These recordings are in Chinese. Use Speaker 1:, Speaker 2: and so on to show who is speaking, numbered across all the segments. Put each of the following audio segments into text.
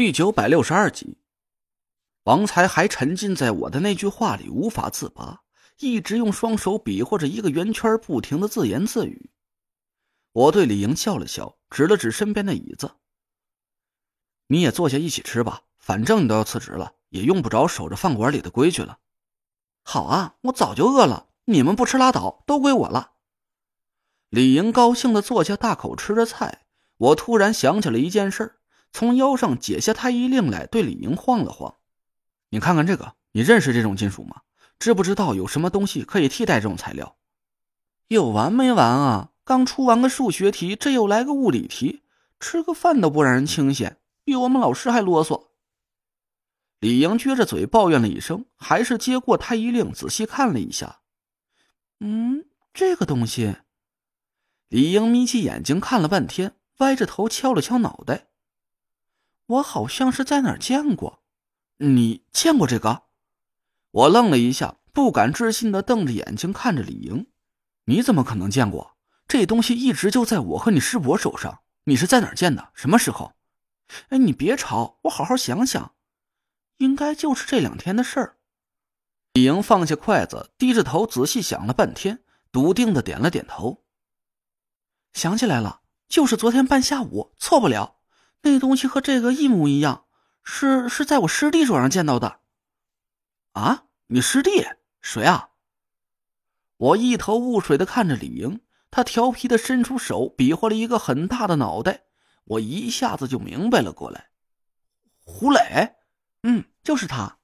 Speaker 1: 第九百六十二集，王才还沉浸在我的那句话里无法自拔，一直用双手比划着一个圆圈，不停的自言自语。我对李莹笑了笑，指了指身边的椅子：“你也坐下一起吃吧，反正你都要辞职了，也用不着守着饭馆里的规矩了。”“
Speaker 2: 好啊，我早就饿了，你们不吃拉倒，都归我了。”
Speaker 1: 李莹高兴的坐下，大口吃着菜。我突然想起了一件事。从腰上解下太医令来，对李莹晃了晃：“你看看这个，你认识这种金属吗？知不知道有什么东西可以替代这种材料？”
Speaker 2: 有完没完啊！刚出完个数学题，这又来个物理题，吃个饭都不让人清闲，比我们老师还啰嗦。
Speaker 1: 李莹撅着嘴抱怨了一声，还是接过太医令仔细看了一下。
Speaker 2: 嗯，这个东西。
Speaker 1: 李莹眯起眼睛看了半天，歪着头敲了敲脑袋。
Speaker 2: 我好像是在哪儿见过，
Speaker 1: 你见过这个？我愣了一下，不敢置信的瞪着眼睛看着李莹。你怎么可能见过？这东西一直就在我和你师伯手上。你是在哪儿见的？什么时候？
Speaker 2: 哎，你别吵，我好好想想。应该就是这两天的事儿。
Speaker 1: 李莹放下筷子，低着头仔细想了半天，笃定的点了点头。
Speaker 2: 想起来了，就是昨天半下午，错不了。那东西和这个一模一样，是是在我师弟手上见到的。
Speaker 1: 啊，你师弟谁啊？我一头雾水的看着李莹，他调皮的伸出手，比划了一个很大的脑袋，我一下子就明白了过来。胡磊，
Speaker 2: 嗯，就是他。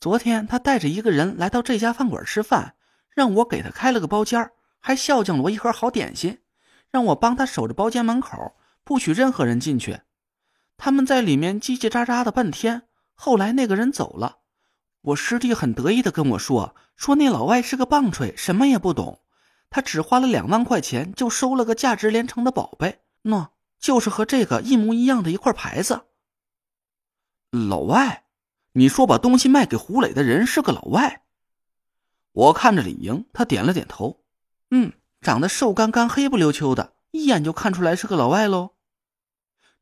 Speaker 2: 昨天他带着一个人来到这家饭馆吃饭，让我给他开了个包间，还孝敬了我一盒好点心，让我帮他守着包间门口，不许任何人进去。他们在里面叽叽喳喳的半天，后来那个人走了，我师弟很得意的跟我说，说那老外是个棒槌，什么也不懂，他只花了两万块钱就收了个价值连城的宝贝，喏，就是和这个一模一样的一块牌子。
Speaker 1: 老外，你说把东西卖给胡磊的人是个老外？我看着李莹，他点了点头，
Speaker 2: 嗯，长得瘦干干、黑不溜秋的，一眼就看出来是个老外喽。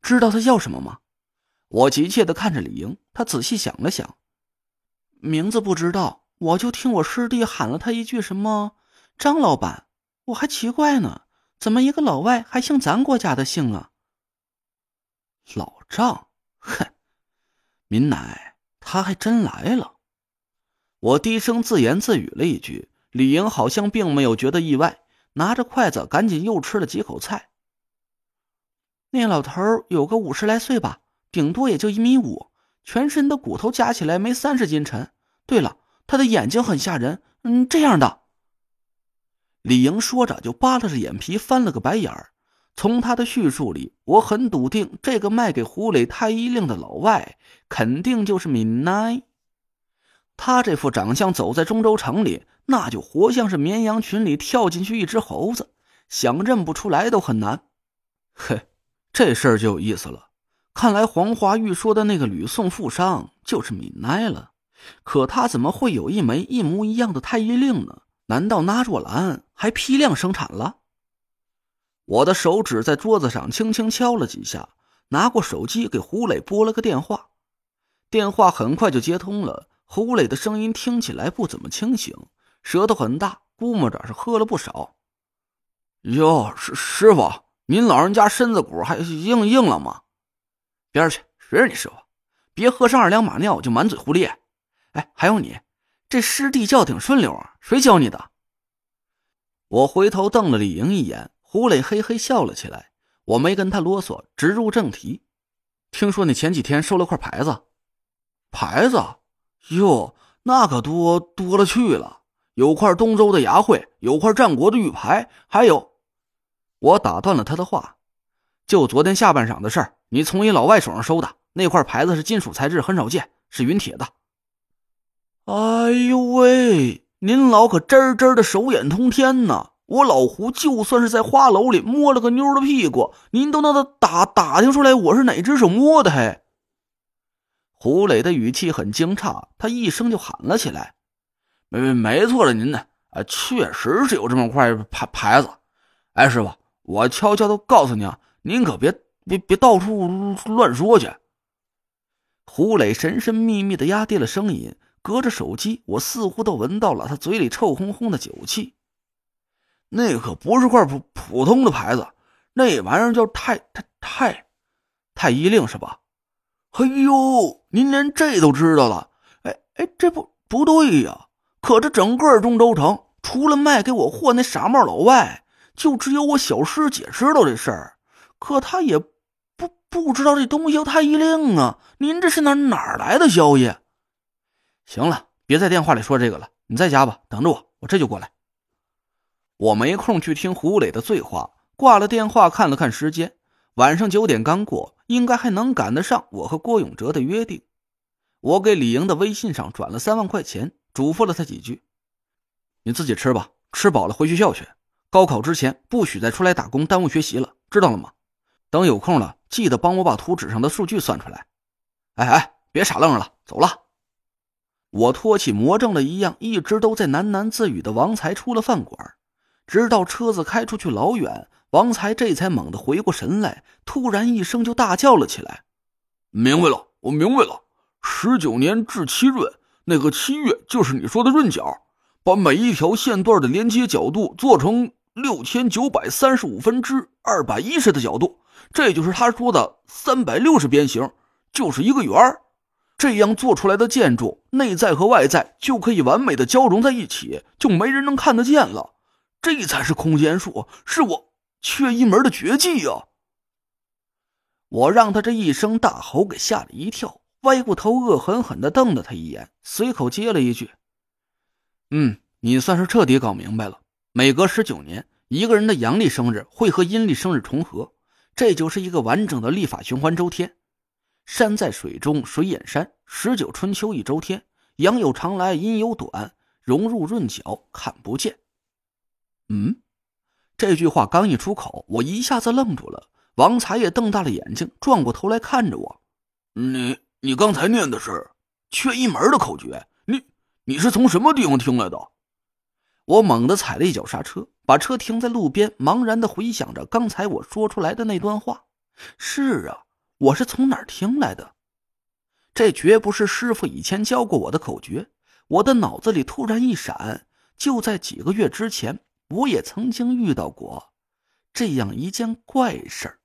Speaker 1: 知道他叫什么吗？我急切的看着李莹，他仔细想了想，
Speaker 2: 名字不知道，我就听我师弟喊了他一句什么“张老板”，我还奇怪呢，怎么一个老外还姓咱国家的姓啊？
Speaker 1: 老张，哼，民奶，他还真来了。我低声自言自语了一句，李莹好像并没有觉得意外，拿着筷子赶紧又吃了几口菜。
Speaker 2: 那老头有个五十来岁吧，顶多也就一米五，全身的骨头加起来没三十斤沉。对了，他的眼睛很吓人，嗯，这样的。
Speaker 1: 李莹说着就扒拉着眼皮翻了个白眼儿。从他的叙述里，我很笃定，这个卖给胡磊太医令的老外肯定就是闽南。他这副长相，走在中州城里，那就活像是绵羊群里跳进去一只猴子，想认不出来都很难。嘿。这事儿就有意思了，看来黄花玉说的那个吕宋富商就是米奈了。可他怎么会有一枚一模一样的太医令呢？难道那若兰还批量生产了？我的手指在桌子上轻轻敲了几下，拿过手机给胡磊拨了个电话。电话很快就接通了，胡磊的声音听起来不怎么清醒，舌头很大，估摸着是喝了不少。哟，师师傅。您老人家身子骨还硬硬了吗？边去，谁是你师傅？别喝上二两马尿就满嘴胡咧。哎，还有你，这师弟叫挺顺溜啊，谁教你的？我回头瞪了李莹一眼，胡磊嘿嘿笑了起来。我没跟他啰嗦，直入正题。听说你前几天收了块牌子，牌子？哟，那可多多了去了，有块东周的牙慧，有块战国的玉牌，还有。我打断了他的话，就昨天下半晌的事儿，你从一老外手上收的那块牌子是金属材质，很少见，是陨铁的。哎呦喂，您老可真真的手眼通天呐！我老胡就算是在花楼里摸了个妞的屁股，您都能打打听出来我是哪只手摸的。嘿，胡磊的语气很惊诧，他一声就喊了起来：“没没没错了，您呢？啊，确实是有这么块牌牌子。哎，师傅。”我悄悄的告诉你啊，您可别别别到处乱说去。胡磊神神秘秘的压低了声音，隔着手机，我似乎都闻到了他嘴里臭烘烘的酒气。那可不是块普普通的牌子，那玩意儿叫太太太太医令是吧？哎呦，您连这都知道了？哎哎，这不不对呀！可这整个中州城，除了卖给我货那傻帽老外，就只有我小师姐知道这事儿。可她也不不知道这东西叫太医令啊！您这是哪哪来的消息？行了，别在电话里说这个了，你在家吧，等着我，我这就过来。我没空去听胡磊的醉话，挂了电话，看了看时间，晚上九点刚过，应该还能赶得上我和郭永哲的约定。我给李莹的微信上转了三万块钱，嘱咐了他几句：“你自己吃吧，吃饱了回学校去。高考之前不许再出来打工耽误学习了，知道了吗？等有空了，记得帮我把图纸上的数据算出来。”哎哎，别傻愣了，走了。我托起魔怔了一样，一直都在喃喃自语的王才出了饭馆。直到车子开出去老远，王才这才猛地回过神来，突然一声就大叫了起来：“明白了，我明白了！十九年至七闰，那个七月就是你说的闰角，把每一条线段的连接角度做成六千九百三十五分之二百一十的角度，这就是他说的三百六十边形，就是一个圆儿。这样做出来的建筑，内在和外在就可以完美的交融在一起，就没人能看得见了。”这才是空间术，是我缺一门的绝技呀！我让他这一声大吼给吓了一跳，歪过头，恶狠狠的瞪了他一眼，随口接了一句：“嗯，你算是彻底搞明白了。每隔十九年，一个人的阳历生日会和阴历生日重合，这就是一个完整的历法循环周天。山在水中，水掩山，十九春秋一周天，阳有长来，阴有短，融入润角，看不见。”嗯，这句话刚一出口，我一下子愣住了。王才也瞪大了眼睛，转过头来看着我：“你，你刚才念的是缺一门的口诀？你，你是从什么地方听来的？”我猛地踩了一脚刹车，把车停在路边，茫然的回想着刚才我说出来的那段话。是啊，我是从哪儿听来的？这绝不是师傅以前教过我的口诀。我的脑子里突然一闪，就在几个月之前。我也曾经遇到过这样一件怪事儿。